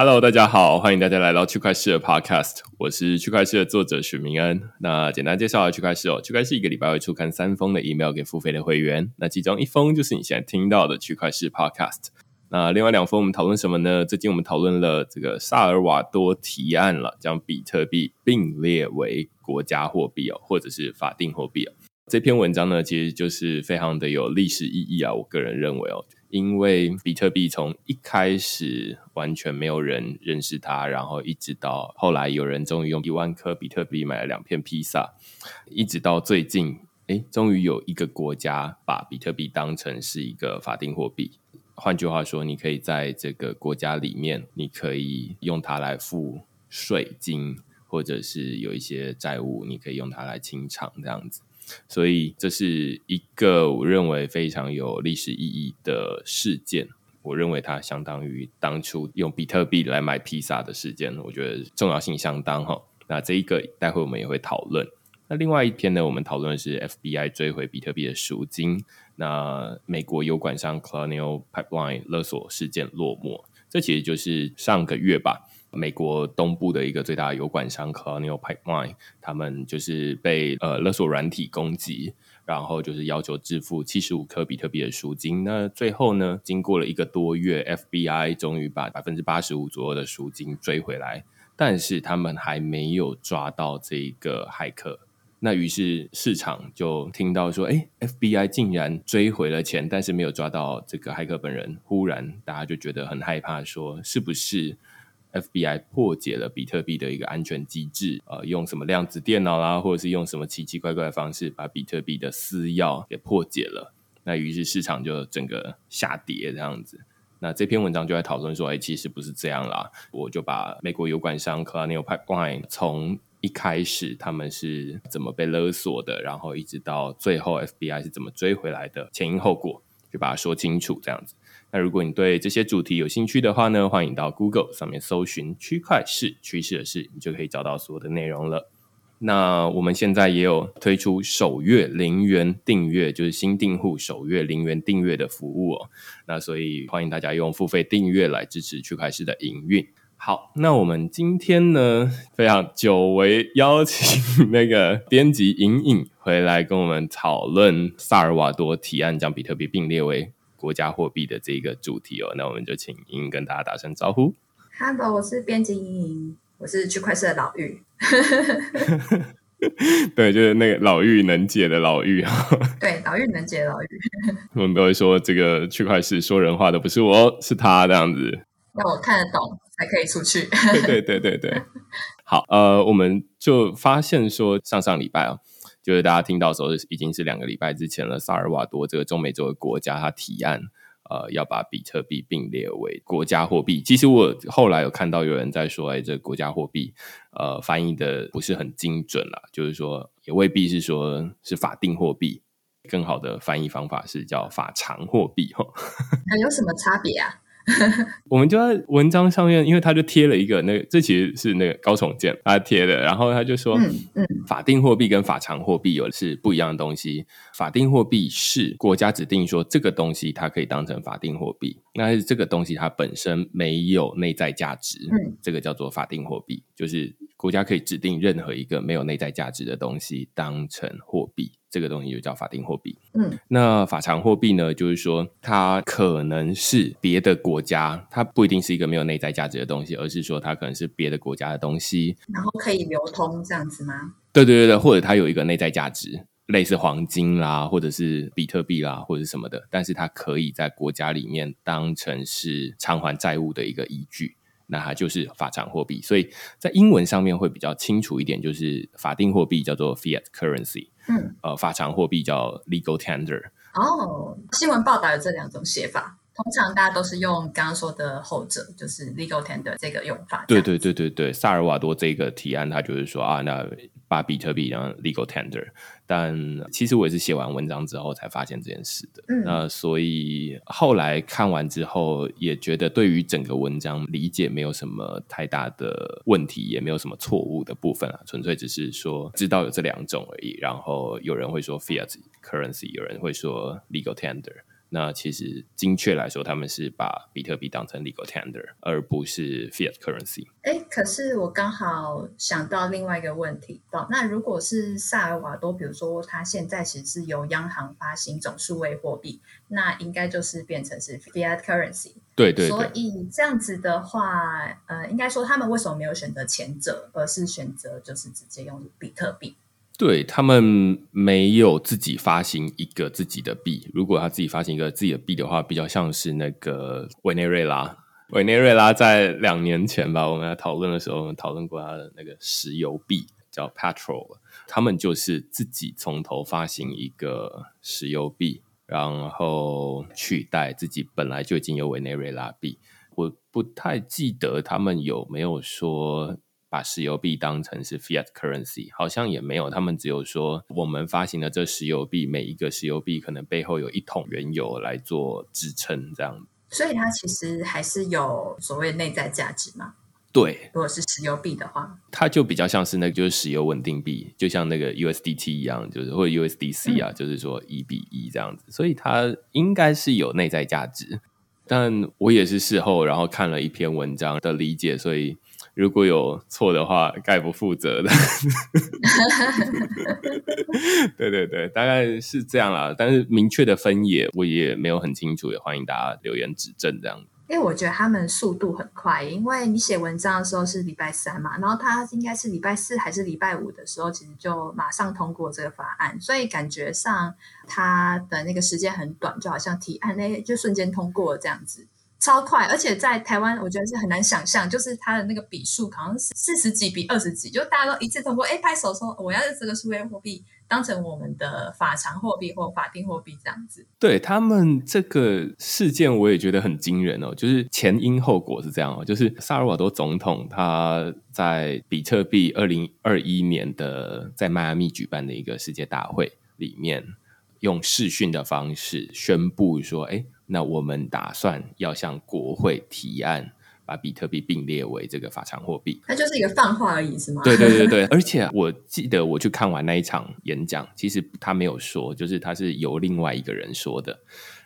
Hello，大家好，欢迎大家来到区块市的 Podcast，我是区块市的作者许明恩。那简单介绍下区块市哦，区块市一个礼拜会出刊三封的 email 给付费的会员，那其中一封就是你现在听到的区块市 Podcast。那另外两封我们讨论什么呢？最近我们讨论了这个萨尔瓦多提案了，将比特币并列为国家货币哦，或者是法定货币哦。这篇文章呢，其实就是非常的有历史意义啊，我个人认为哦。因为比特币从一开始完全没有人认识它，然后一直到后来有人终于用一万颗比特币买了两片披萨，一直到最近，哎，终于有一个国家把比特币当成是一个法定货币。换句话说，你可以在这个国家里面，你可以用它来付税金，或者是有一些债务，你可以用它来清偿，这样子。所以这是一个我认为非常有历史意义的事件。我认为它相当于当初用比特币来买披萨的事件，我觉得重要性相当哈。那这一个待会我们也会讨论。那另外一篇呢，我们讨论的是 FBI 追回比特币的赎金。那美国油管商 Colonial Pipeline 勒索事件落幕，这其实就是上个月吧。美国东部的一个最大油管商 Colonial Pipeline，他们就是被呃勒索软体攻击，然后就是要求支付七十五颗比特币的赎金。那最后呢，经过了一个多月，FBI 终于把百分之八十五左右的赎金追回来，但是他们还没有抓到这个骇客。那于是市场就听到说，哎，FBI 竟然追回了钱，但是没有抓到这个骇客本人。忽然大家就觉得很害怕，说是不是？FBI 破解了比特币的一个安全机制，呃，用什么量子电脑啦，或者是用什么奇奇怪怪的方式，把比特币的私钥给破解了。那于是市场就整个下跌这样子。那这篇文章就在讨论说，哎，其实不是这样啦。我就把美国油管商 c l a n i o Pipeline 从一开始他们是怎么被勒索的，然后一直到最后 FBI 是怎么追回来的，前因后果就把它说清楚这样子。那如果你对这些主题有兴趣的话呢，欢迎到 Google 上面搜寻“区块市趋势的事”，你就可以找到所有的内容了。那我们现在也有推出首月零元订阅，就是新订户首月零元订阅的服务哦。那所以欢迎大家用付费订阅来支持区块市的营运。好，那我们今天呢，非常久违邀请那个编辑莹莹回来跟我们讨论萨尔瓦多提案，将比特币并列为。国家货币的这个主题哦，那我们就请莹莹跟大家打声招呼。Hello，我是编辑莹莹，我是区块链的老玉。对，就是那个老玉能解的老玉啊。对，老玉能解的老玉。我们都会说这个区块链说人话的不是我，是他这样子。要我看得懂才可以出去。对对对对对。好，呃，我们就发现说上上礼拜啊。就是大家听到时候已经是两个礼拜之前了。萨尔瓦多这个中美洲的国家，他提案呃要把比特币并列为国家货币。其实我后来有看到有人在说，哎，这国家货币呃翻译的不是很精准啦，就是说也未必是说是法定货币，更好的翻译方法是叫法偿货币哈。那有什么差别啊？我们就在文章上面，因为他就贴了一个那个，这其实是那个高崇建他贴的，然后他就说，嗯嗯，法定货币跟法偿货币有的是不一样的东西。法定货币是国家指定说这个东西它可以当成法定货币，那是这个东西它本身没有内在价值，嗯，这个叫做法定货币，就是国家可以指定任何一个没有内在价值的东西当成货币，这个东西就叫法定货币。嗯，那法偿货币呢，就是说它可能是别的国家，它不一定是一个没有内在价值的东西，而是说它可能是别的国家的东西，然后可以流通这样子吗？对对对对，或者它有一个内在价值，类似黄金啦，或者是比特币啦，或者什么的，但是它可以在国家里面当成是偿还债务的一个依据。那它就是法偿货币，所以在英文上面会比较清楚一点，就是法定货币叫做 fiat currency，嗯，呃，法偿货币叫 legal tender。哦，新闻报道有这两种写法，通常大家都是用刚刚说的后者，就是 legal tender 这个用法。对对对对对，萨尔瓦多这个提案，他就是说啊，那把比特币让 legal tender。但其实我也是写完文章之后才发现这件事的。嗯，那所以后来看完之后，也觉得对于整个文章理解没有什么太大的问题，也没有什么错误的部分啊，纯粹只是说知道有这两种而已。然后有人会说 fiat currency，有人会说 legal tender。那其实精确来说，他们是把比特币当成 legal tender，而不是 fiat currency。哎，可是我刚好想到另外一个问题，哦，那如果是萨尔瓦多，比如说它现在其实是由央行发行总数位货币，那应该就是变成是 fiat currency。对对所，以这样子的话，呃，应该说他们为什么没有选择前者，而是选择就是直接用比特币？对他们没有自己发行一个自己的币。如果他自己发行一个自己的币的话，比较像是那个委内瑞拉。委内瑞拉在两年前吧，我们在讨论的时候，我们讨论过它的那个石油币叫 Petrol，他们就是自己从头发行一个石油币，然后取代自己本来就已经有委内瑞拉币。我不太记得他们有没有说把石油币当成是 fiat currency，好像也没有。他们只有说我们发行的这石油币，每一个石油币可能背后有一桶原油来做支撑，这样。所以它其实还是有所谓内在价值嘛。对，如果是石油币的话，它就比较像是那个就是石油稳定币，就像那个 USDT 一样，就是或者 USDC 啊，就是说一比一这样子，所以它应该是有内在价值。但我也是事后然后看了一篇文章的理解，所以如果有错的话，概不负责的。对对对，大概是这样啦。但是明确的分野我也没有很清楚，也欢迎大家留言指正这样。因为我觉得他们速度很快，因为你写文章的时候是礼拜三嘛，然后他应该是礼拜四还是礼拜五的时候，其实就马上通过这个法案，所以感觉上他的那个时间很短，就好像提案那就瞬间通过了这样子，超快。而且在台湾，我觉得是很难想象，就是它的那个笔数好像是四十几比二十几，就大家都一次通过，哎，拍手说我要这个数位货币。当成我们的法偿货币或法定货币这样子，对他们这个事件，我也觉得很惊人哦。就是前因后果是这样哦，就是萨尔瓦多总统他在比特币二零二一年的在迈阿密举办的一个世界大会里面，用视讯的方式宣布说：“哎，那我们打算要向国会提案。”把比特币并列为这个法偿货币，它就是一个泛化而已，是吗？对对对对，而且我记得我去看完那一场演讲，其实他没有说，就是他是由另外一个人说的。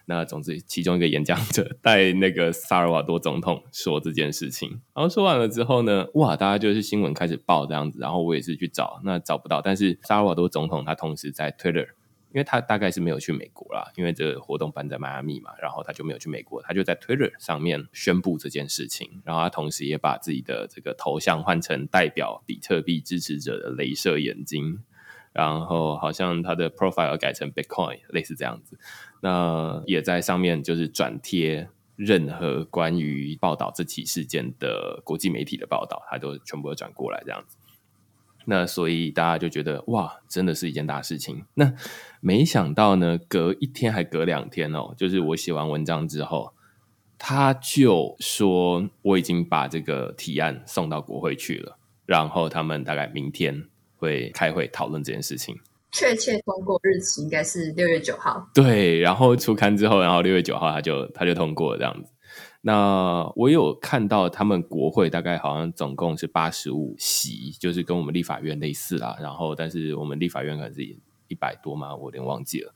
那总之，其中一个演讲者带那个萨尔瓦多总统说这件事情，然后说完了之后呢，哇，大家就是新闻开始报这样子，然后我也是去找，那找不到，但是萨尔瓦多总统他同时在 Twitter。因为他大概是没有去美国啦，因为这个活动办在迈阿密嘛，然后他就没有去美国，他就在 Twitter 上面宣布这件事情，然后他同时也把自己的这个头像换成代表比特币支持者的镭射眼睛，然后好像他的 profile 改成 Bitcoin 类似这样子，那也在上面就是转贴任何关于报道这起事件的国际媒体的报道，他都全部都转过来这样子。那所以大家就觉得哇，真的是一件大事情。那没想到呢，隔一天还隔两天哦，就是我写完文章之后，他就说我已经把这个提案送到国会去了，然后他们大概明天会开会讨论这件事情。确切通过日期应该是六月九号。对，然后出刊之后，然后六月九号他就他就通过了这样子。那我有看到他们国会大概好像总共是八十五席，就是跟我们立法院类似啦。然后，但是我们立法院可能是一百多嘛，我有点忘记了。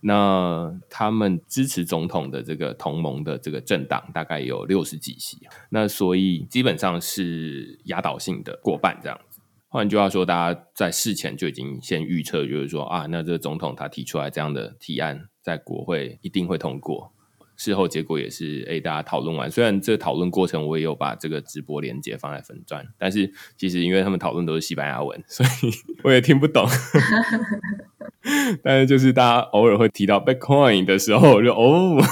那他们支持总统的这个同盟的这个政党大概有六十几席，那所以基本上是压倒性的过半这样子。换句话说，大家在事前就已经先预测，就是说啊，那这个总统他提出来这样的提案，在国会一定会通过。事后结果也是，哎，大家讨论完，虽然这讨论过程我也有把这个直播连接放在粉钻，但是其实因为他们讨论都是西班牙文，所以我也听不懂。但是就是大家偶尔会提到 Bitcoin 的时候，我就哦。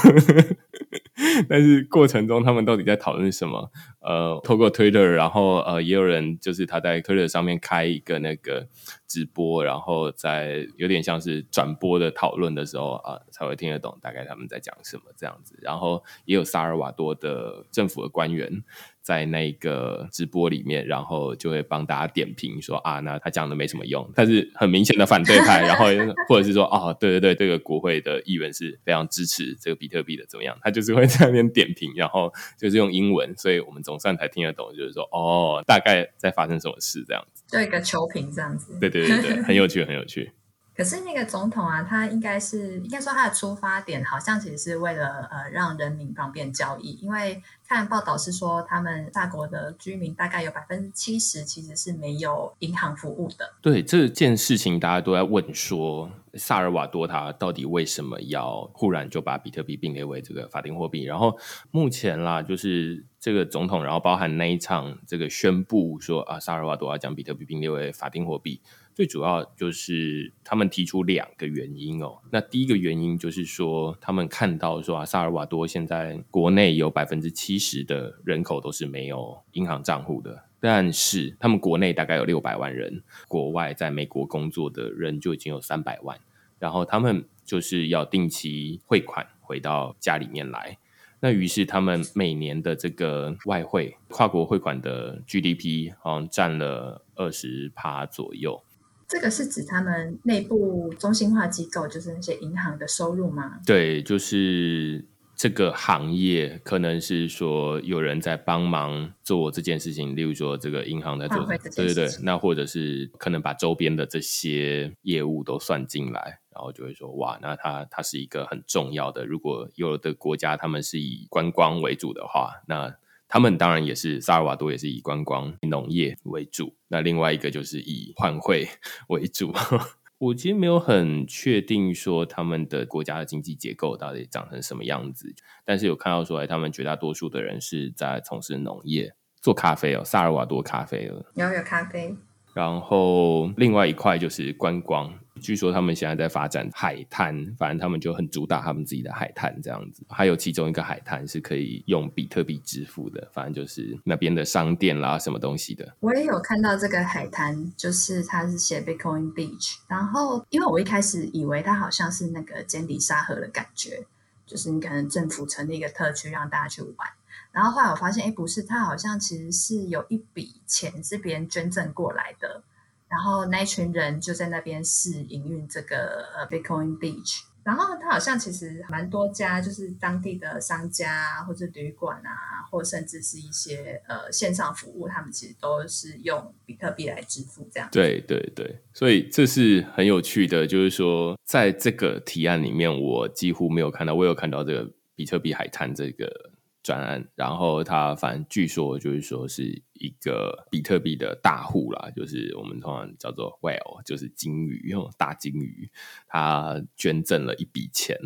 但是过程中他们到底在讨论什么？呃，透过 Twitter，然后呃，也有人就是他在 Twitter 上面开一个那个直播，然后在有点像是转播的讨论的时候啊，才会听得懂大概他们在讲什么这样子。然后也有萨尔瓦多的政府的官员。在那个直播里面，然后就会帮大家点评说啊，那他讲的没什么用，但是很明显的反对派，然后 或者是说哦，对对对，这个国会的议员是非常支持这个比特币的，怎么样？他就是会在那边点评，然后就是用英文，所以我们总算才听得懂，就是说哦，大概在发生什么事这样子，对一个球评这样子，对对对对，很有趣，很有趣。可是那个总统啊，他应该是应该说他的出发点好像其实是为了呃让人民方便交易，因为看报道是说他们大国的居民大概有百分之七十其实是没有银行服务的。对这件事情，大家都在问说萨尔瓦多他到底为什么要忽然就把比特币并列为这个法定货币？然后目前啦，就是这个总统，然后包含那一场这个宣布说啊，萨尔瓦多要将比特币并列为法定货币。最主要就是他们提出两个原因哦。那第一个原因就是说，他们看到说啊，萨尔瓦多现在国内有百分之七十的人口都是没有银行账户的，但是他们国内大概有六百万人，国外在美国工作的人就已经有三百万，然后他们就是要定期汇款回到家里面来。那于是他们每年的这个外汇跨国汇款的 GDP 好像占了二十趴左右。这个是指他们内部中心化机构，就是那些银行的收入吗？对，就是这个行业可能是说有人在帮忙做这件事情，例如说这个银行在做，对对对，那或者是可能把周边的这些业务都算进来，然后就会说哇，那它它是一个很重要的。如果有的国家他们是以观光为主的话，那。他们当然也是萨尔瓦多，也是以观光、农业为主。那另外一个就是以换汇为主。我其实没有很确定说他们的国家的经济结构到底长成什么样子，但是有看到说，他们绝大多数的人是在从事农业、做咖啡哦，萨尔瓦多咖啡了，有有咖啡。然后另外一块就是观光。据说他们现在在发展海滩，反正他们就很主打他们自己的海滩这样子。还有其中一个海滩是可以用比特币支付的，反正就是那边的商店啦，什么东西的。我也有看到这个海滩，就是它是写 Bitcoin Beach。然后因为我一开始以为它好像是那个尖底沙河的感觉，就是你可能政府成立一个特区让大家去玩。然后后来我发现，哎，不是，他好像其实是有一笔钱是别人捐赠过来的。然后那一群人就在那边试营运这个呃 Bitcoin Beach，然后他好像其实蛮多家就是当地的商家或者旅馆啊，或甚至是一些呃线上服务，他们其实都是用比特币来支付这样。对对对，所以这是很有趣的，就是说在这个提案里面，我几乎没有看到，我有看到这个比特币海滩这个。专案，然后他反正据说就是说是一个比特币的大户啦，就是我们通常叫做 whale，就是金鱼，大金鱼，他捐赠了一笔钱。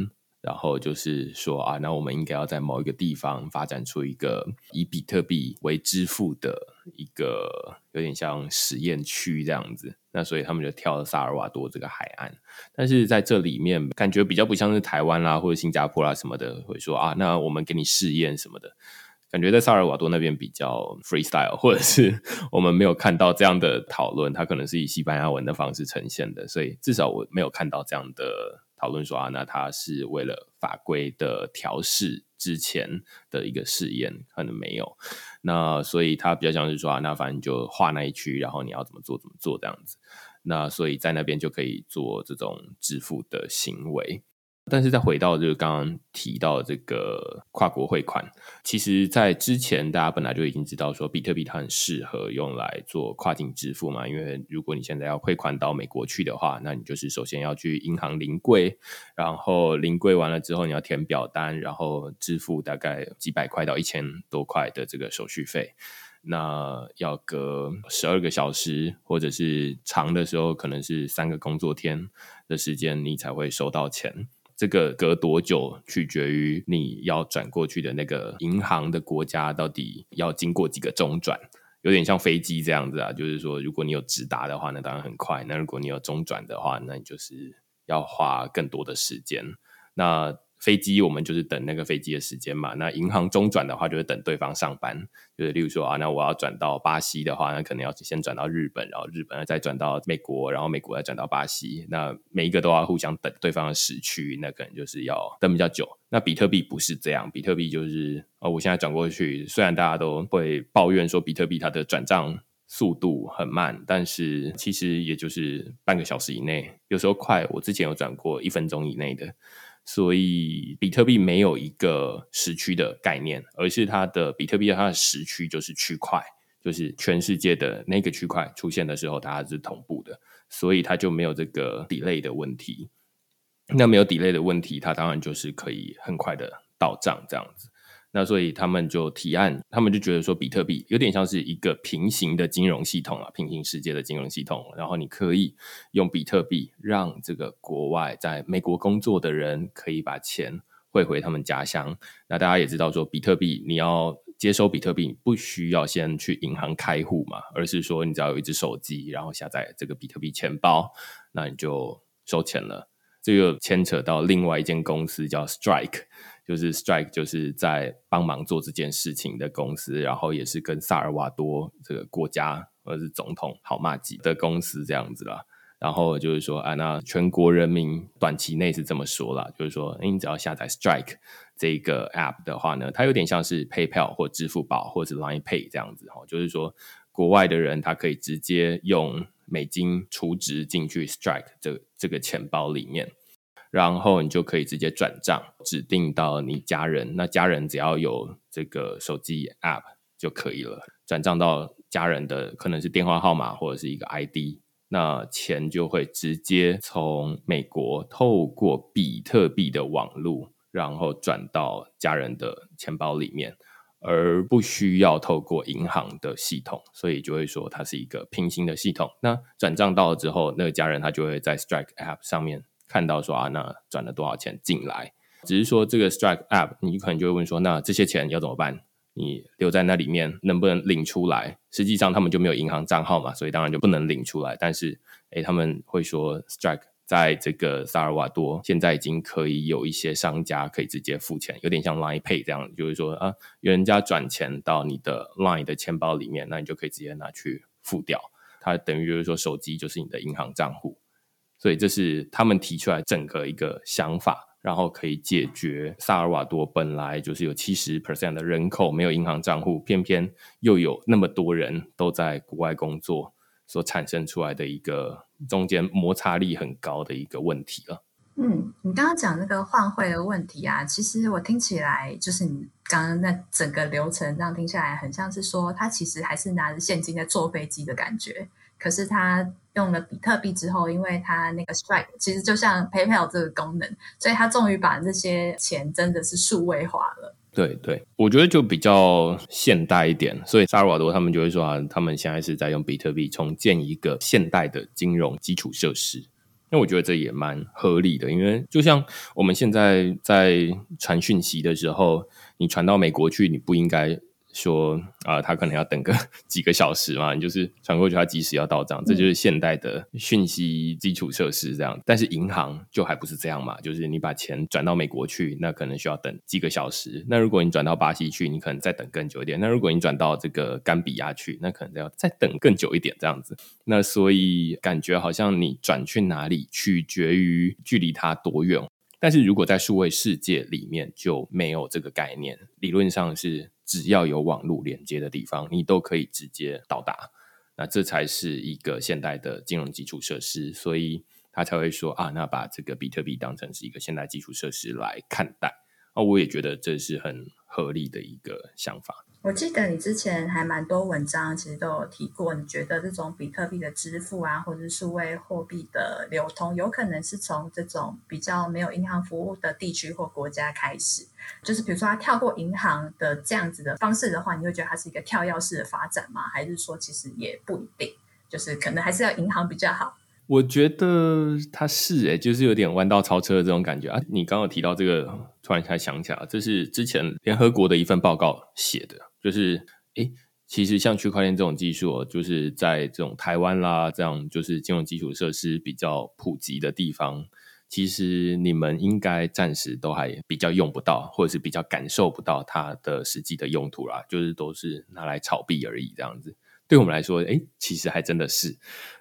然后就是说啊，那我们应该要在某一个地方发展出一个以比特币为支付的一个有点像实验区这样子。那所以他们就挑了萨尔瓦多这个海岸，但是在这里面感觉比较不像是台湾啦或者新加坡啦什么的，会说啊，那我们给你试验什么的。感觉在萨尔瓦多那边比较 freestyle，或者是 我们没有看到这样的讨论，它可能是以西班牙文的方式呈现的，所以至少我没有看到这样的。讨论说啊，那他是为了法规的调试之前的一个试验，可能没有。那所以他比较像是说啊，那反正就画那一区，然后你要怎么做怎么做这样子。那所以在那边就可以做这种支付的行为。但是再回到就是刚刚提到这个跨国汇款，其实，在之前大家本来就已经知道说，比特币它很适合用来做跨境支付嘛。因为如果你现在要汇款到美国去的话，那你就是首先要去银行临柜，然后临柜完了之后，你要填表单，然后支付大概几百块到一千多块的这个手续费。那要隔十二个小时，或者是长的时候可能是三个工作天的时间，你才会收到钱。这个隔多久取决于你要转过去的那个银行的国家到底要经过几个中转，有点像飞机这样子啊。就是说，如果你有直达的话，那当然很快；那如果你有中转的话，那你就是要花更多的时间。那飞机我们就是等那个飞机的时间嘛，那银行中转的话就是等对方上班，就是例如说啊，那我要转到巴西的话，那可能要先转到日本，然后日本再转到美国，然后美国再转到巴西，那每一个都要互相等对方的时区，那可能就是要等比较久。那比特币不是这样，比特币就是哦，我现在转过去，虽然大家都会抱怨说比特币它的转账速度很慢，但是其实也就是半个小时以内，有时候快，我之前有转过一分钟以内的。所以，比特币没有一个时区的概念，而是它的比特币它的时区就是区块，就是全世界的那个区块出现的时候，它是同步的，所以它就没有这个 delay 的问题。那没有 delay 的问题，它当然就是可以很快的到账这样子。那所以他们就提案，他们就觉得说，比特币有点像是一个平行的金融系统啊，平行世界的金融系统。然后你可以用比特币让这个国外在美国工作的人可以把钱汇回他们家乡。那大家也知道说，比特币你要接收比特币，不需要先去银行开户嘛，而是说你只要有一只手机，然后下载这个比特币钱包，那你就收钱了。这个牵扯到另外一间公司叫 Strike。就是 Strike 就是在帮忙做这件事情的公司，然后也是跟萨尔瓦多这个国家或者是总统好骂几的公司这样子啦。然后就是说，啊，那全国人民短期内是这么说啦，就是说，你只要下载 Strike 这个 App 的话呢，它有点像是 PayPal 或支付宝或者是 Line Pay 这样子哈，就是说，国外的人他可以直接用美金储值进去 Strike 这这个钱包里面。然后你就可以直接转账，指定到你家人。那家人只要有这个手机 App 就可以了，转账到家人的可能是电话号码或者是一个 ID，那钱就会直接从美国透过比特币的网路，然后转到家人的钱包里面，而不需要透过银行的系统，所以就会说它是一个平行的系统。那转账到了之后，那个家人他就会在 Strike App 上面。看到说啊，那转了多少钱进来？只是说这个 Strike App，你可能就会问说，那这些钱要怎么办？你留在那里面能不能领出来？实际上他们就没有银行账号嘛，所以当然就不能领出来。但是，诶，他们会说 Strike 在这个萨尔瓦多现在已经可以有一些商家可以直接付钱，有点像 Line Pay 这样，就是说啊，有人家转钱到你的 Line 的钱包里面，那你就可以直接拿去付掉。它等于就是说手机就是你的银行账户。所以这是他们提出来整个一个想法，然后可以解决萨尔瓦多本来就是有七十 percent 的人口没有银行账户，偏偏又有那么多人都在国外工作，所产生出来的一个中间摩擦力很高的一个问题了。嗯，你刚刚讲那个换汇的问题啊，其实我听起来就是你刚刚那整个流程这样听下来，很像是说他其实还是拿着现金在坐飞机的感觉。可是他用了比特币之后，因为它那个 Strike 其实就像 PayPal 这个功能，所以它终于把这些钱真的是数位化了。对对，我觉得就比较现代一点，所以萨尔瓦多他们就会说啊，他们现在是在用比特币重建一个现代的金融基础设施。那我觉得这也蛮合理的，因为就像我们现在在传讯息的时候，你传到美国去，你不应该。说啊，他可能要等个几个小时嘛，你就是传过去，他即时要到账，这就是现代的讯息基础设施这样。但是银行就还不是这样嘛，就是你把钱转到美国去，那可能需要等几个小时。那如果你转到巴西去，你可能再等更久一点。那如果你转到这个甘比亚去，那可能要再等更久一点这样子。那所以感觉好像你转去哪里取决于距离它多远。但是如果在数位世界里面就没有这个概念，理论上是。只要有网络连接的地方，你都可以直接到达。那这才是一个现代的金融基础设施，所以他才会说啊，那把这个比特币当成是一个现代基础设施来看待。啊，我也觉得这是很合理的一个想法。我记得你之前还蛮多文章，其实都有提过，你觉得这种比特币的支付啊，或者是数位货币的流通，有可能是从这种比较没有银行服务的地区或国家开始。就是比如说，它跳过银行的这样子的方式的话，你会觉得它是一个跳跃式的发展吗？还是说其实也不一定，就是可能还是要银行比较好？我觉得它是诶，就是有点弯道超车的这种感觉啊！你刚刚提到这个，突然才想起来，这是之前联合国的一份报告写的。就是，诶，其实像区块链这种技术，就是在这种台湾啦，这样就是金融基础设施比较普及的地方，其实你们应该暂时都还比较用不到，或者是比较感受不到它的实际的用途啦，就是都是拿来炒币而已，这样子。对我们来说，哎，其实还真的是。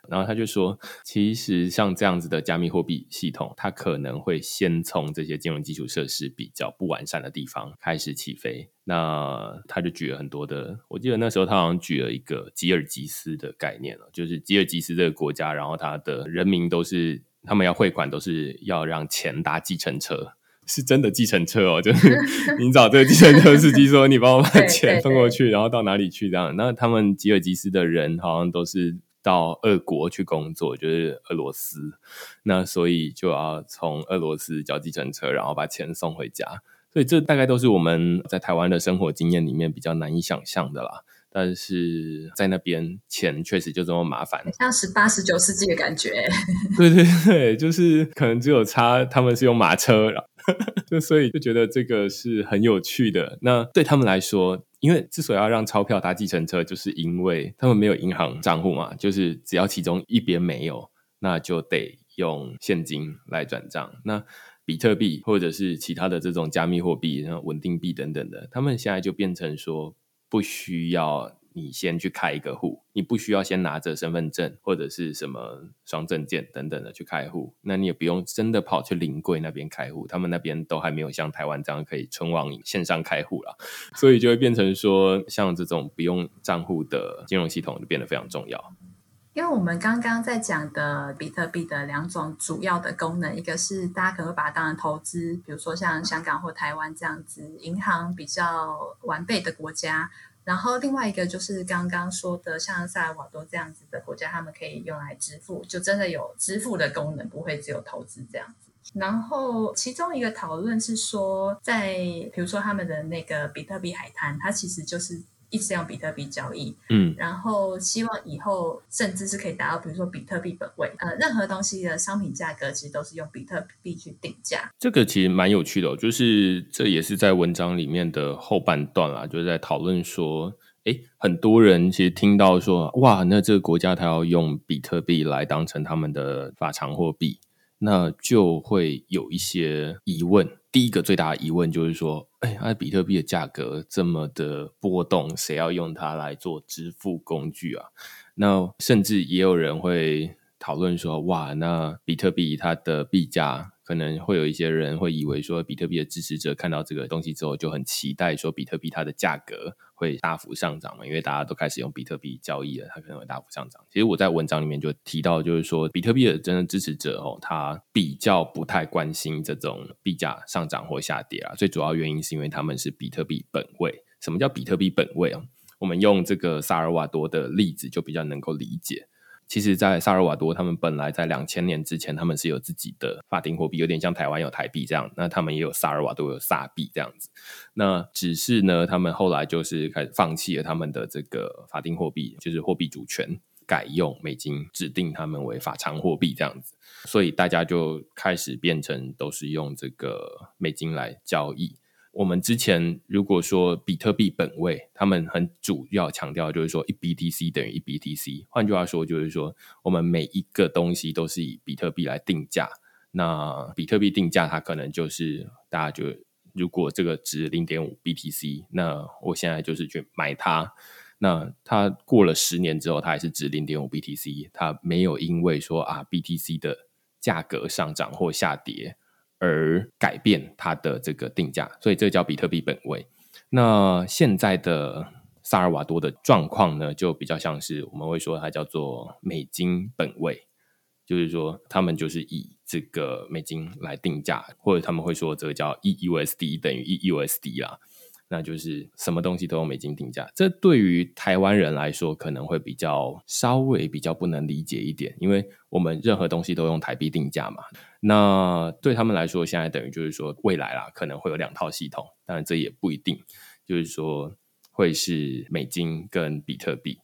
然后他就说，其实像这样子的加密货币系统，它可能会先从这些金融基础设施比较不完善的地方开始起飞。那他就举了很多的，我记得那时候他好像举了一个吉尔吉斯的概念了，就是吉尔吉斯这个国家，然后他的人民都是他们要汇款，都是要让钱搭计程车。是真的计程车哦，就是 你找这个计程车司机说，你帮我把钱分过去，然后到哪里去这样。那他们吉尔吉斯的人好像都是到俄国去工作，就是俄罗斯，那所以就要从俄罗斯叫计程车，然后把钱送回家。所以这大概都是我们在台湾的生活经验里面比较难以想象的啦。但是在那边钱确实就这么麻烦，像十八、十九世纪的感觉。对对对，就是可能只有差他们是用马车，就所以就觉得这个是很有趣的。那对他们来说，因为之所以要让钞票搭计程车，就是因为他们没有银行账户嘛，就是只要其中一边没有，那就得用现金来转账。那比特币或者是其他的这种加密货币，然后稳定币等等的，他们现在就变成说。不需要你先去开一个户，你不需要先拿着身份证或者是什么双证件等等的去开户，那你也不用真的跑去临柜那边开户，他们那边都还没有像台湾这样可以存网线上开户了，所以就会变成说，像这种不用账户的金融系统就变得非常重要。因为我们刚刚在讲的比特币的两种主要的功能，一个是大家可能会把它当成投资，比如说像香港或台湾这样子银行比较完备的国家，然后另外一个就是刚刚说的像萨尔瓦多这样子的国家，他们可以用来支付，就真的有支付的功能，不会只有投资这样子。然后其中一个讨论是说，在比如说他们的那个比特币海滩，它其实就是。一直用比特币交易，嗯，然后希望以后甚至是可以达到，比如说比特币本位，呃，任何东西的商品价格其实都是用比特币去定价。这个其实蛮有趣的，就是这也是在文章里面的后半段啦，就是在讨论说，诶，很多人其实听到说，哇，那这个国家它要用比特币来当成他们的法偿货币，那就会有一些疑问。第一个最大的疑问就是说，哎，那比特币的价格这么的波动，谁要用它来做支付工具啊？那甚至也有人会讨论说，哇，那比特币它的币价。可能会有一些人会以为说，比特币的支持者看到这个东西之后，就很期待说，比特币它的价格会大幅上涨嘛？因为大家都开始用比特币交易了，它可能会大幅上涨。其实我在文章里面就提到，就是说，比特币的真正支持者哦，他比较不太关心这种币价上涨或下跌啊。最主要原因是因为他们是比特币本位。什么叫比特币本位啊？我们用这个萨尔瓦多的例子就比较能够理解。其实，在萨尔瓦多，他们本来在两千年之前，他们是有自己的法定货币，有点像台湾有台币这样。那他们也有萨尔瓦多有萨币这样子。那只是呢，他们后来就是开始放弃了他们的这个法定货币，就是货币主权，改用美金，指定他们为法偿货币这样子。所以大家就开始变成都是用这个美金来交易。我们之前如果说比特币本位，他们很主要强调就是说一 BTC 等于一 BTC。换句话说，就是说我们每一个东西都是以比特币来定价。那比特币定价，它可能就是大家就如果这个值零点五 BTC，那我现在就是去买它。那它过了十年之后，它还是值零点五 BTC，它没有因为说啊 BTC 的价格上涨或下跌。而改变它的这个定价，所以这叫比特币本位。那现在的萨尔瓦多的状况呢，就比较像是我们会说它叫做美金本位，就是说他们就是以这个美金来定价，或者他们会说这个叫 EUSD 等于 EUSD 啦。那就是什么东西都用美金定价。这对于台湾人来说可能会比较稍微比较不能理解一点，因为我们任何东西都用台币定价嘛。那对他们来说，现在等于就是说未来啦，可能会有两套系统，当然这也不一定，就是说会是美金跟比特币。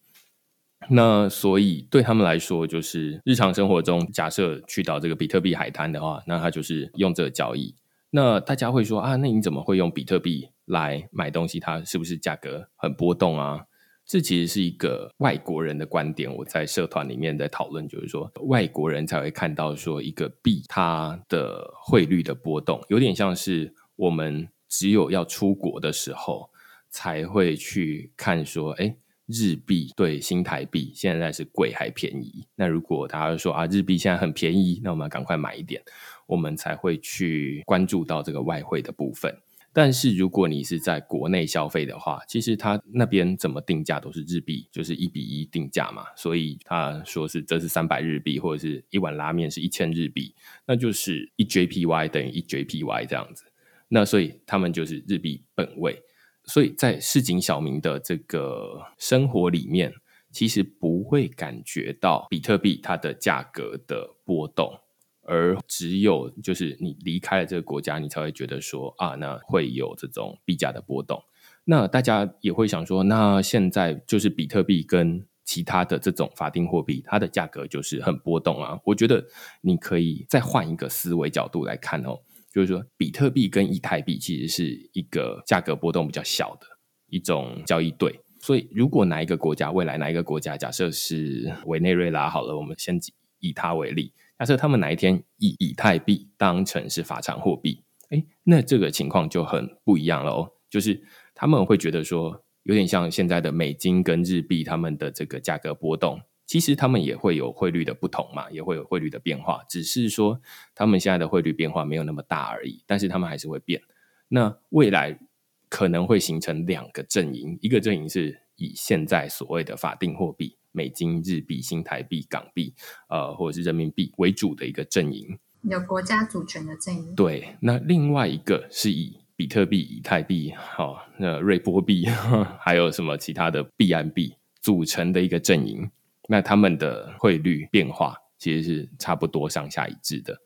那所以对他们来说，就是日常生活中，假设去到这个比特币海滩的话，那他就是用这个交易。那大家会说啊，那你怎么会用比特币来买东西？它是不是价格很波动啊？这其实是一个外国人的观点。我在社团里面在讨论，就是说外国人才会看到说一个币它的汇率的波动，有点像是我们只有要出国的时候才会去看说，哎。日币对新台币现在是贵还便宜？那如果大家说啊，日币现在很便宜，那我们赶快买一点，我们才会去关注到这个外汇的部分。但是如果你是在国内消费的话，其实他那边怎么定价都是日币，就是一比一定价嘛。所以他说是这是三百日币，或者是一碗拉面是一千日币，那就是一 JPY 等于一 JPY 这样子。那所以他们就是日币本位。所以在市井小民的这个生活里面，其实不会感觉到比特币它的价格的波动，而只有就是你离开了这个国家，你才会觉得说啊，那会有这种币价的波动。那大家也会想说，那现在就是比特币跟其他的这种法定货币，它的价格就是很波动啊。我觉得你可以再换一个思维角度来看哦。就是说，比特币跟以太币其实是一个价格波动比较小的一种交易对，所以如果哪一个国家未来哪一个国家，假设是委内瑞拉好了，我们先以它为例，假设他们哪一天以以太币当成是法偿货币，哎，那这个情况就很不一样了哦，就是他们会觉得说，有点像现在的美金跟日币，他们的这个价格波动。其实他们也会有汇率的不同嘛，也会有汇率的变化，只是说他们现在的汇率变化没有那么大而已。但是他们还是会变。那未来可能会形成两个阵营，一个阵营是以现在所谓的法定货币美金、日币、新台币、港币，呃，或者是人民币为主的一个阵营，有国家主权的阵营。对，那另外一个是以比特币、以太币、好那瑞波币，还有什么其他的币安币组成的一个阵营。那他们的汇率变化其实是差不多上下一致的，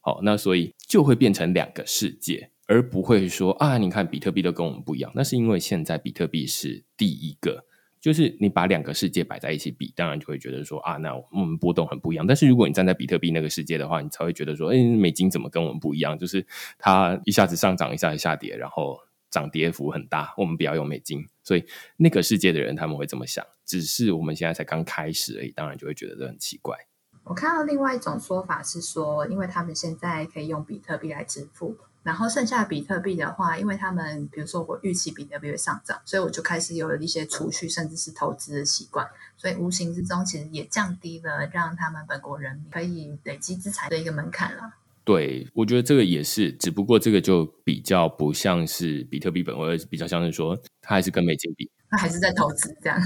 好，那所以就会变成两个世界，而不会说啊，你看比特币都跟我们不一样。那是因为现在比特币是第一个，就是你把两个世界摆在一起比，当然就会觉得说啊，那我们波动很不一样。但是如果你站在比特币那个世界的话，你才会觉得说，哎，美金怎么跟我们不一样？就是它一下子上涨，一下子下跌，然后。涨跌幅很大，我们不要用美金，所以那个世界的人他们会这么想。只是我们现在才刚开始而已，当然就会觉得这很奇怪。我看到另外一种说法是说，因为他们现在可以用比特币来支付，然后剩下比特币的话，因为他们比如说我预期比特币会上涨，所以我就开始有了一些储蓄甚至是投资的习惯，所以无形之中其实也降低了让他们本国人民可以累积资产的一个门槛了。对，我觉得这个也是，只不过这个就比较不像是比特币本位，比较像是说它还是跟美金比，它还是在投资这样。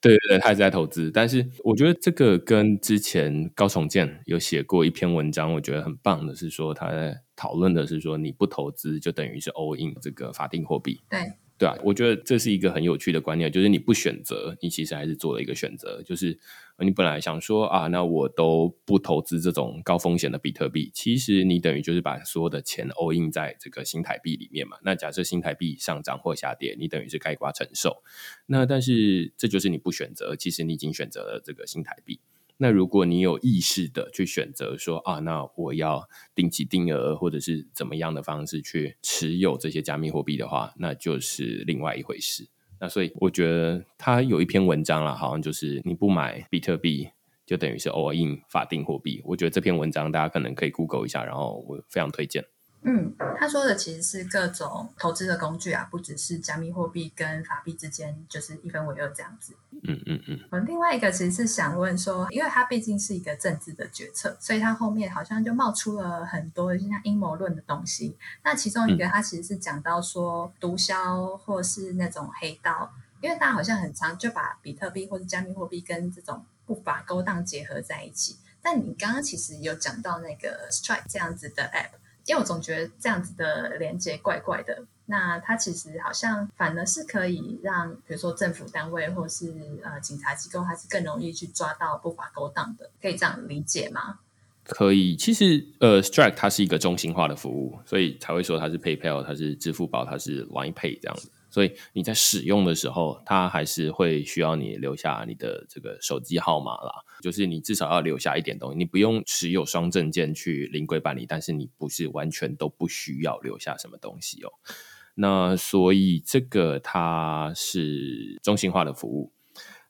对对对，他还是在投资，但是我觉得这个跟之前高崇建有写过一篇文章，我觉得很棒的是说，他在讨论的是说，你不投资就等于是 all in 这个法定货币。对。对啊，我觉得这是一个很有趣的观念，就是你不选择，你其实还是做了一个选择。就是你本来想说啊，那我都不投资这种高风险的比特币，其实你等于就是把所有的钱 all in 在这个新台币里面嘛。那假设新台币上涨或下跌，你等于是盖瓜承受。那但是这就是你不选择，其实你已经选择了这个新台币。那如果你有意识的去选择说啊，那我要定期定额或者是怎么样的方式去持有这些加密货币的话，那就是另外一回事。那所以我觉得他有一篇文章了，好像就是你不买比特币，就等于是 all in 法定货币。我觉得这篇文章大家可能可以 Google 一下，然后我非常推荐。嗯，他说的其实是各种投资的工具啊，不只是加密货币跟法币之间就是一分为二这样子。嗯嗯嗯。我另外一个其实是想问说，因为它毕竟是一个政治的决策，所以它后面好像就冒出了很多像阴谋论的东西。那其中一个，它其实是讲到说毒枭或是那种黑道，因为大家好像很常就把比特币或者加密货币跟这种不法勾当结合在一起。但你刚刚其实有讲到那个 Strike 这样子的 App。因为我总觉得这样子的连接怪怪的，那它其实好像反而是可以让，比如说政府单位或是呃警察机构，它是更容易去抓到不法勾当的，可以这样理解吗？可以，其实呃，Stripe 它是一个中心化的服务，所以才会说它是 PayPal，它是支付宝，它是 Line Pay 这样子。所以你在使用的时候，它还是会需要你留下你的这个手机号码啦，就是你至少要留下一点东西。你不用持有双证件去临柜办理，但是你不是完全都不需要留下什么东西哦。那所以这个它是中心化的服务。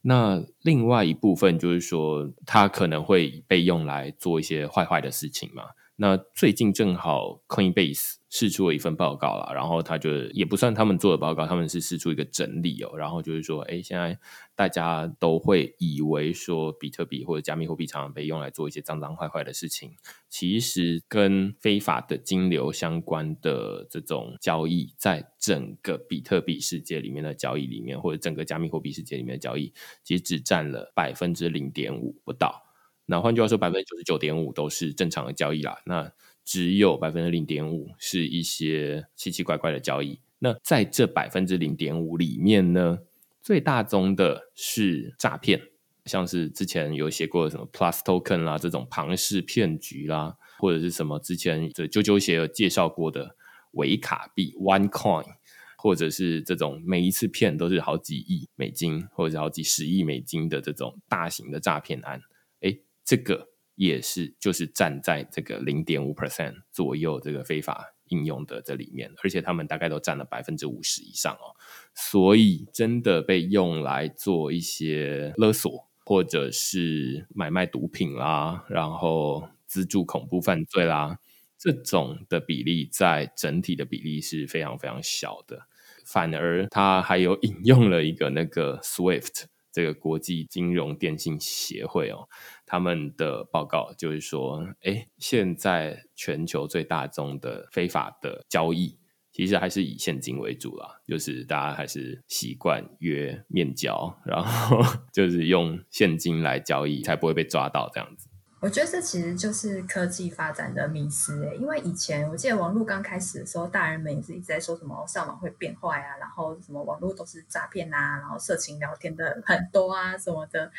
那另外一部分就是说，它可能会被用来做一些坏坏的事情嘛。那最近正好 Coinbase 试出了一份报告啦，然后他就也不算他们做的报告，他们是试出一个整理哦，然后就是说，哎，现在大家都会以为说比特币或者加密货币常常被用来做一些脏脏坏坏的事情，其实跟非法的金流相关的这种交易，在整个比特币世界里面的交易里面，或者整个加密货币世界里面的交易，其实只占了百分之零点五不到。那换句话说，百分之九十九点五都是正常的交易啦。那只有百分之零点五是一些奇奇怪怪的交易。那在这百分之零点五里面呢，最大宗的是诈骗，像是之前有写过什么 Plus Token 啦这种庞氏骗局啦，或者是什么之前这啾啾鞋有介绍过的伪卡币 One Coin，或者是这种每一次骗都是好几亿美金或者是好几十亿美金的这种大型的诈骗案。这个也是，就是站在这个零点五 percent 左右这个非法应用的这里面，而且他们大概都占了百分之五十以上哦。所以真的被用来做一些勒索，或者是买卖毒品啦，然后资助恐怖犯罪啦，这种的比例在整体的比例是非常非常小的。反而他还有引用了一个那个 SWIFT。这个国际金融电信协会哦，他们的报告就是说，哎，现在全球最大宗的非法的交易，其实还是以现金为主啦，就是大家还是习惯约面交，然后 就是用现金来交易，才不会被抓到这样子。我觉得这其实就是科技发展的迷失诶，因为以前我记得网络刚开始的时候，大人们也是一直在说什么上网会变坏啊，然后什么网络都是诈骗啊，然后色情聊天的很多啊什么的。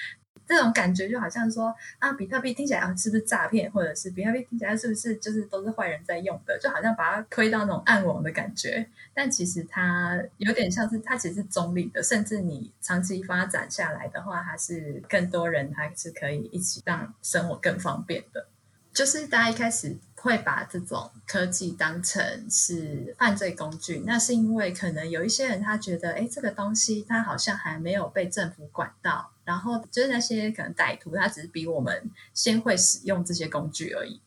这种感觉就好像说啊，比特币听起来啊是不是诈骗，或者是比特币听起来是不是就是都是坏人在用的，就好像把它推到那种暗网的感觉。但其实它有点像是它其实是中立的，甚至你长期发展下来的话，它是更多人还是可以一起让生活更方便的。就是大家一开始会把这种科技当成是犯罪工具，那是因为可能有一些人他觉得，哎，这个东西它好像还没有被政府管到。然后就是那些可能歹徒，他只是比我们先会使用这些工具而已。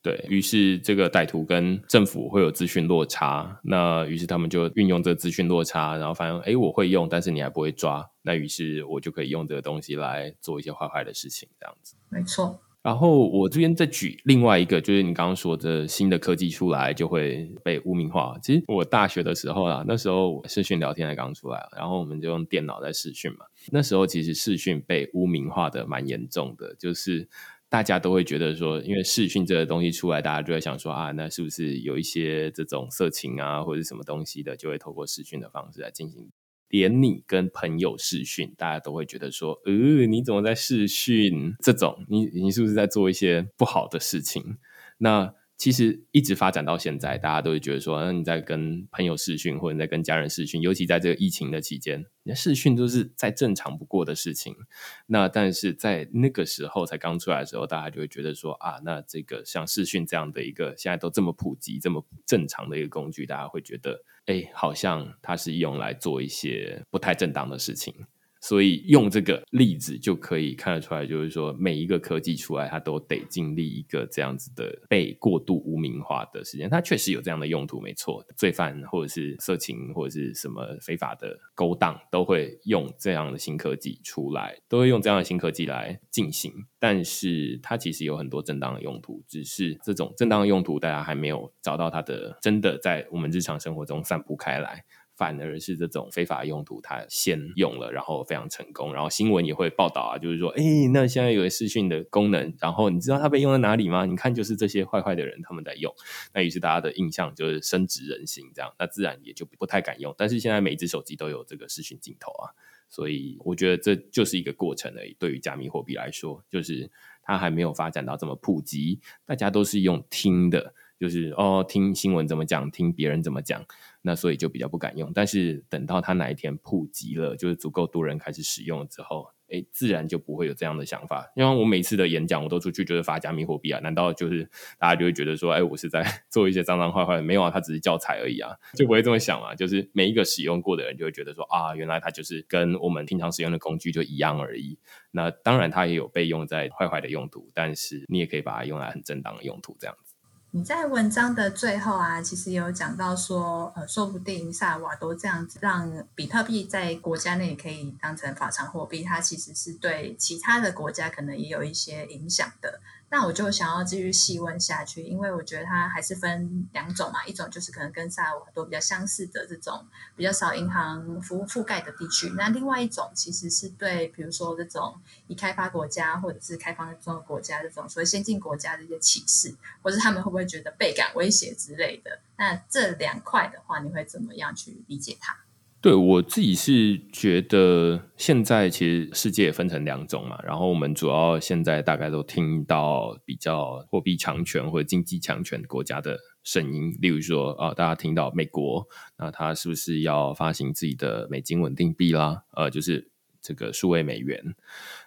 对于是，这个歹徒跟政府会有资讯落差，那于是他们就运用这资讯落差，然后发现，哎，我会用，但是你还不会抓，那于是我就可以用这个东西来做一些坏坏的事情，这样子。没错。然后我这边再举另外一个，就是你刚刚说的新的科技出来就会被污名化。其实我大学的时候啊，那时候视讯聊天才刚出来，然后我们就用电脑在视讯嘛。那时候其实视讯被污名化的蛮严重的，就是大家都会觉得说，因为视讯这个东西出来，大家就会想说啊，那是不是有一些这种色情啊或者什么东西的，就会透过视讯的方式来进行。连你跟朋友视讯，大家都会觉得说，呃，你怎么在视讯？这种，你你是不是在做一些不好的事情？那。其实一直发展到现在，大家都会觉得说，那你在跟朋友视讯，或者你在跟家人视讯，尤其在这个疫情的期间，你视讯都是再正常不过的事情。那但是在那个时候才刚出来的时候，大家就会觉得说啊，那这个像视讯这样的一个现在都这么普及、这么正常的一个工具，大家会觉得，哎，好像它是用来做一些不太正当的事情。所以用这个例子就可以看得出来，就是说每一个科技出来，它都得经历一个这样子的被过度污名化的时间。它确实有这样的用途，没错。罪犯或者是色情或者是什么非法的勾当，都会用这样的新科技出来，都会用这样的新科技来进行。但是它其实有很多正当的用途，只是这种正当的用途，大家还没有找到它的真的在我们日常生活中散布开来。反而是这种非法用途，它先用了，然后非常成功，然后新闻也会报道啊，就是说，哎，那现在有视讯的功能，然后你知道它被用在哪里吗？你看，就是这些坏坏的人他们在用，那于是大家的印象就是深植人心，这样，那自然也就不太敢用。但是现在每一只手机都有这个视讯镜头啊，所以我觉得这就是一个过程而已。对于加密货币来说，就是它还没有发展到这么普及，大家都是用听的。就是哦，听新闻怎么讲，听别人怎么讲，那所以就比较不敢用。但是等到它哪一天普及了，就是足够多人开始使用了之后，哎，自然就不会有这样的想法。因为我每次的演讲，我都出去就是发加密货币啊，难道就是大家就会觉得说，哎，我是在 做一些脏脏坏坏？没有啊，它只是教材而已啊，就不会这么想啊。就是每一个使用过的人就会觉得说，啊，原来它就是跟我们平常使用的工具就一样而已。那当然，它也有被用在坏坏的用途，但是你也可以把它用来很正当的用途，这样子。你在文章的最后啊，其实有讲到说，呃，说不定萨尔瓦多这样子让比特币在国家内可以当成法偿货币，它其实是对其他的国家可能也有一些影响的。那我就想要继续细问下去，因为我觉得它还是分两种嘛，一种就是可能跟萨尔瓦多比较相似的这种比较少银行服务覆盖的地区，那另外一种其实是对，比如说这种已开发国家或者是开放中的国家这种所谓先进国家的一些启示，或者他们会不会觉得倍感威胁之类的？那这两块的话，你会怎么样去理解它？对我自己是觉得，现在其实世界分成两种嘛，然后我们主要现在大概都听到比较货币强权或者经济强权国家的声音，例如说啊，大家听到美国，那它是不是要发行自己的美金稳定币啦？呃，就是这个数位美元，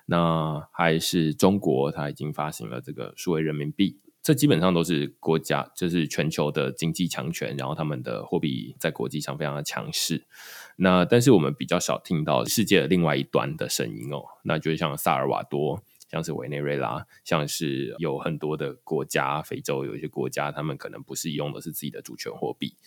那还是中国，它已经发行了这个数位人民币。这基本上都是国家，就是全球的经济强权，然后他们的货币在国际上非常的强势。那但是我们比较少听到世界的另外一端的声音哦，那就像萨尔瓦多，像是委内瑞拉，像是有很多的国家，非洲有一些国家，他们可能不是用的是自己的主权货币。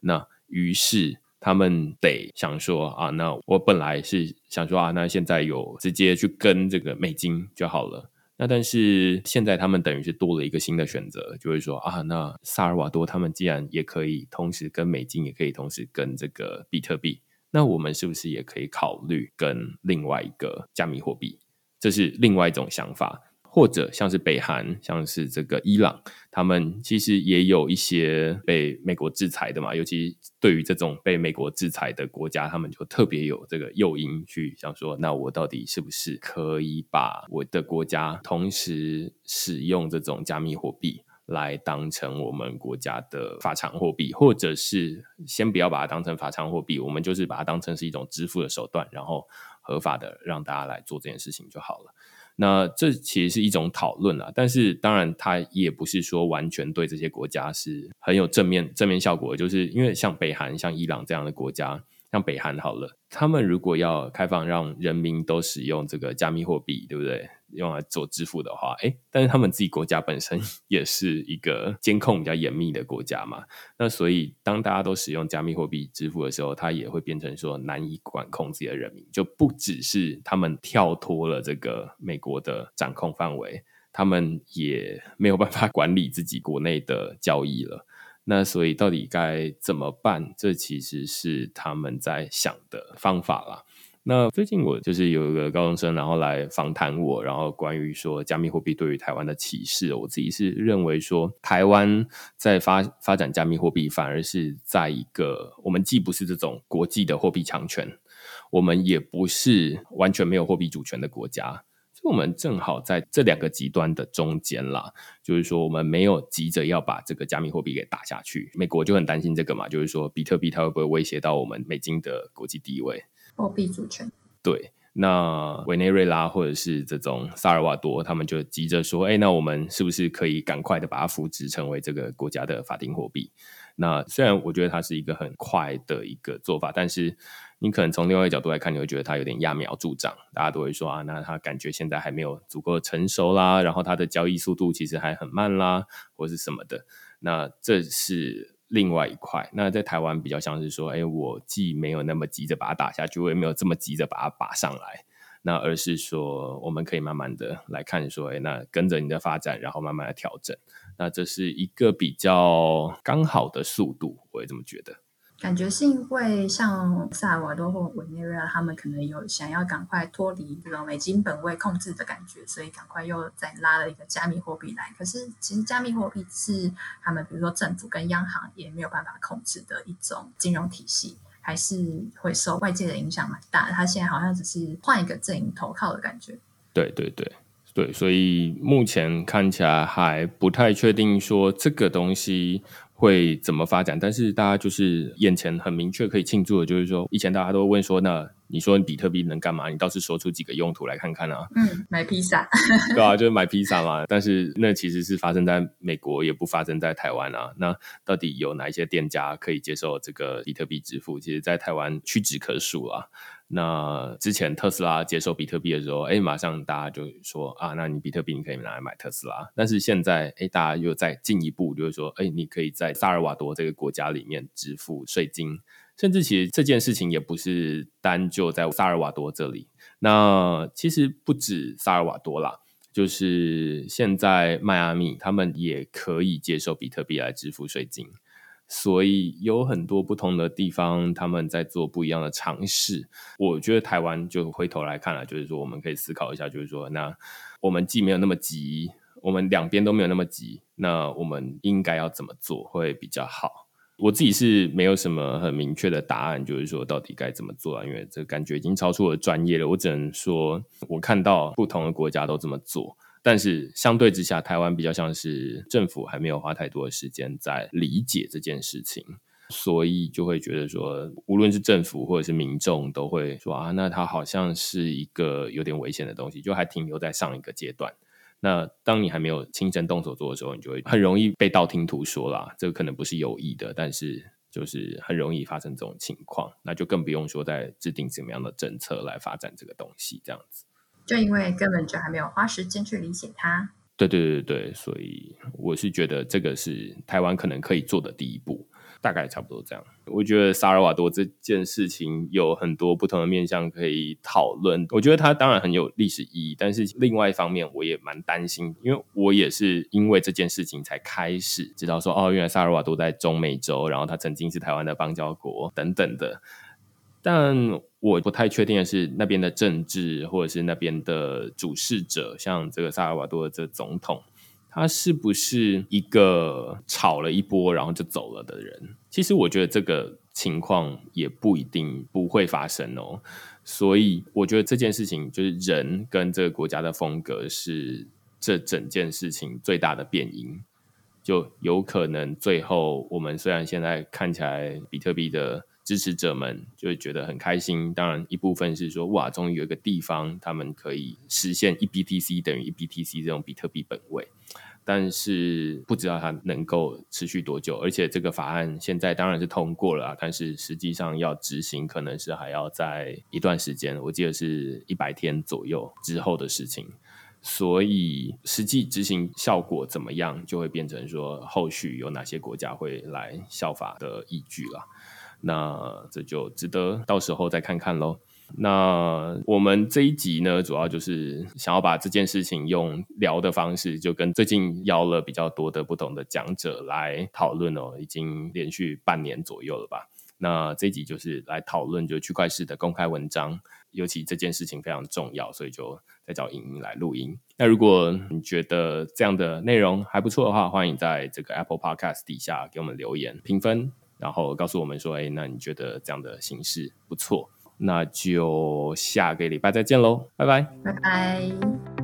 那于是他们得想说啊，那我本来是想说啊，那现在有直接去跟这个美金就好了。那但是现在他们等于是多了一个新的选择，就是说啊，那萨尔瓦多他们既然也可以同时跟美金，也可以同时跟这个比特币，那我们是不是也可以考虑跟另外一个加密货币？这是另外一种想法。或者像是北韩，像是这个伊朗，他们其实也有一些被美国制裁的嘛。尤其对于这种被美国制裁的国家，他们就特别有这个诱因去想说：那我到底是不是可以把我的国家同时使用这种加密货币来当成我们国家的法偿货币，或者是先不要把它当成法偿货币，我们就是把它当成是一种支付的手段，然后合法的让大家来做这件事情就好了。那这其实是一种讨论啊，但是当然它也不是说完全对这些国家是很有正面正面效果，就是因为像北韩、像伊朗这样的国家。像北韩好了，他们如果要开放让人民都使用这个加密货币，对不对？用来做支付的话，哎，但是他们自己国家本身 也是一个监控比较严密的国家嘛。那所以当大家都使用加密货币支付的时候，它也会变成说难以管控自己的人民，就不只是他们跳脱了这个美国的掌控范围，他们也没有办法管理自己国内的交易了。那所以到底该怎么办？这其实是他们在想的方法啦。那最近我就是有一个高中生，然后来访谈我，然后关于说加密货币对于台湾的启示，我自己是认为说，台湾在发发展加密货币，反而是在一个我们既不是这种国际的货币强权，我们也不是完全没有货币主权的国家。所以我们正好在这两个极端的中间啦，就是说我们没有急着要把这个加密货币给打下去。美国就很担心这个嘛，就是说比特币它会不会威胁到我们美金的国际地位、货币主权？对，那委内瑞拉或者是这种萨尔瓦多，他们就急着说：“哎，那我们是不是可以赶快的把它扶植成为这个国家的法定货币？”那虽然我觉得它是一个很快的一个做法，但是。你可能从另外一个角度来看，你会觉得它有点揠苗助长。大家都会说啊，那它感觉现在还没有足够成熟啦，然后它的交易速度其实还很慢啦，或是什么的。那这是另外一块。那在台湾比较像是说，哎，我既没有那么急着把它打下去，我也没有这么急着把它拔上来。那而是说，我们可以慢慢的来看，说，哎，那跟着你的发展，然后慢慢的调整。那这是一个比较刚好的速度，我也这么觉得。感觉是因为像萨尔瓦多或委内瑞拉，他们可能有想要赶快脱离这种美金本位控制的感觉，所以赶快又再拉了一个加密货币来。可是其实加密货币是他们比如说政府跟央行也没有办法控制的一种金融体系，还是会受外界的影响蛮大。他现在好像只是换一个阵营投靠的感觉。对对对对，所以目前看起来还不太确定说这个东西。会怎么发展？但是大家就是眼前很明确可以庆祝的，就是说以前大家都问说，那你说比特币能干嘛？你倒是说出几个用途来看看啊？嗯，买披萨，对啊，就是买披萨嘛。但是那其实是发生在美国，也不发生在台湾啊。那到底有哪一些店家可以接受这个比特币支付？其实，在台湾屈指可数啊。那之前特斯拉接受比特币的时候，哎，马上大家就说啊，那你比特币你可以拿来买特斯拉。但是现在，哎，大家又再进一步，就是说，哎，你可以在萨尔瓦多这个国家里面支付税金，甚至其实这件事情也不是单就在萨尔瓦多这里。那其实不止萨尔瓦多啦，就是现在迈阿密他们也可以接受比特币来支付税金。所以有很多不同的地方，他们在做不一样的尝试。我觉得台湾就回头来看了，就是说我们可以思考一下，就是说，那我们既没有那么急，我们两边都没有那么急，那我们应该要怎么做会比较好？我自己是没有什么很明确的答案，就是说到底该怎么做啊？因为这感觉已经超出我的专业了。我只能说，我看到不同的国家都这么做。但是相对之下，台湾比较像是政府还没有花太多的时间在理解这件事情，所以就会觉得说，无论是政府或者是民众，都会说啊，那它好像是一个有点危险的东西，就还停留在上一个阶段。那当你还没有亲身动手做的时候，你就会很容易被道听途说啦。这个可能不是有意的，但是就是很容易发生这种情况。那就更不用说在制定怎么样的政策来发展这个东西，这样子。就因为根本就还没有花时间去理解它，对对对对，所以我是觉得这个是台湾可能可以做的第一步，大概差不多这样。我觉得萨尔瓦多这件事情有很多不同的面向可以讨论。我觉得它当然很有历史意义，但是另外一方面我也蛮担心，因为我也是因为这件事情才开始知道说，哦，原来萨尔瓦多在中美洲，然后它曾经是台湾的邦交国等等的。但我不太确定的是，那边的政治或者是那边的主事者，像这个萨尔瓦多的这总统，他是不是一个炒了一波然后就走了的人？其实我觉得这个情况也不一定不会发生哦。所以我觉得这件事情就是人跟这个国家的风格是这整件事情最大的变因，就有可能最后我们虽然现在看起来比特币的。支持者们就会觉得很开心，当然一部分是说哇，终于有一个地方他们可以实现一 BTC 等于一 BTC 这种比特币本位，但是不知道它能够持续多久。而且这个法案现在当然是通过了啊，但是实际上要执行，可能是还要在一段时间，我记得是一百天左右之后的事情。所以实际执行效果怎么样，就会变成说后续有哪些国家会来效法的依据了。那这就值得到时候再看看喽。那我们这一集呢，主要就是想要把这件事情用聊的方式，就跟最近邀了比较多的不同的讲者来讨论哦，已经连续半年左右了吧。那这一集就是来讨论就区块式的公开文章，尤其这件事情非常重要，所以就再找莹莹来录音。那如果你觉得这样的内容还不错的话，欢迎在这个 Apple Podcast 底下给我们留言评分。然后告诉我们说，哎，那你觉得这样的形式不错，那就下个礼拜再见喽，拜拜，拜拜。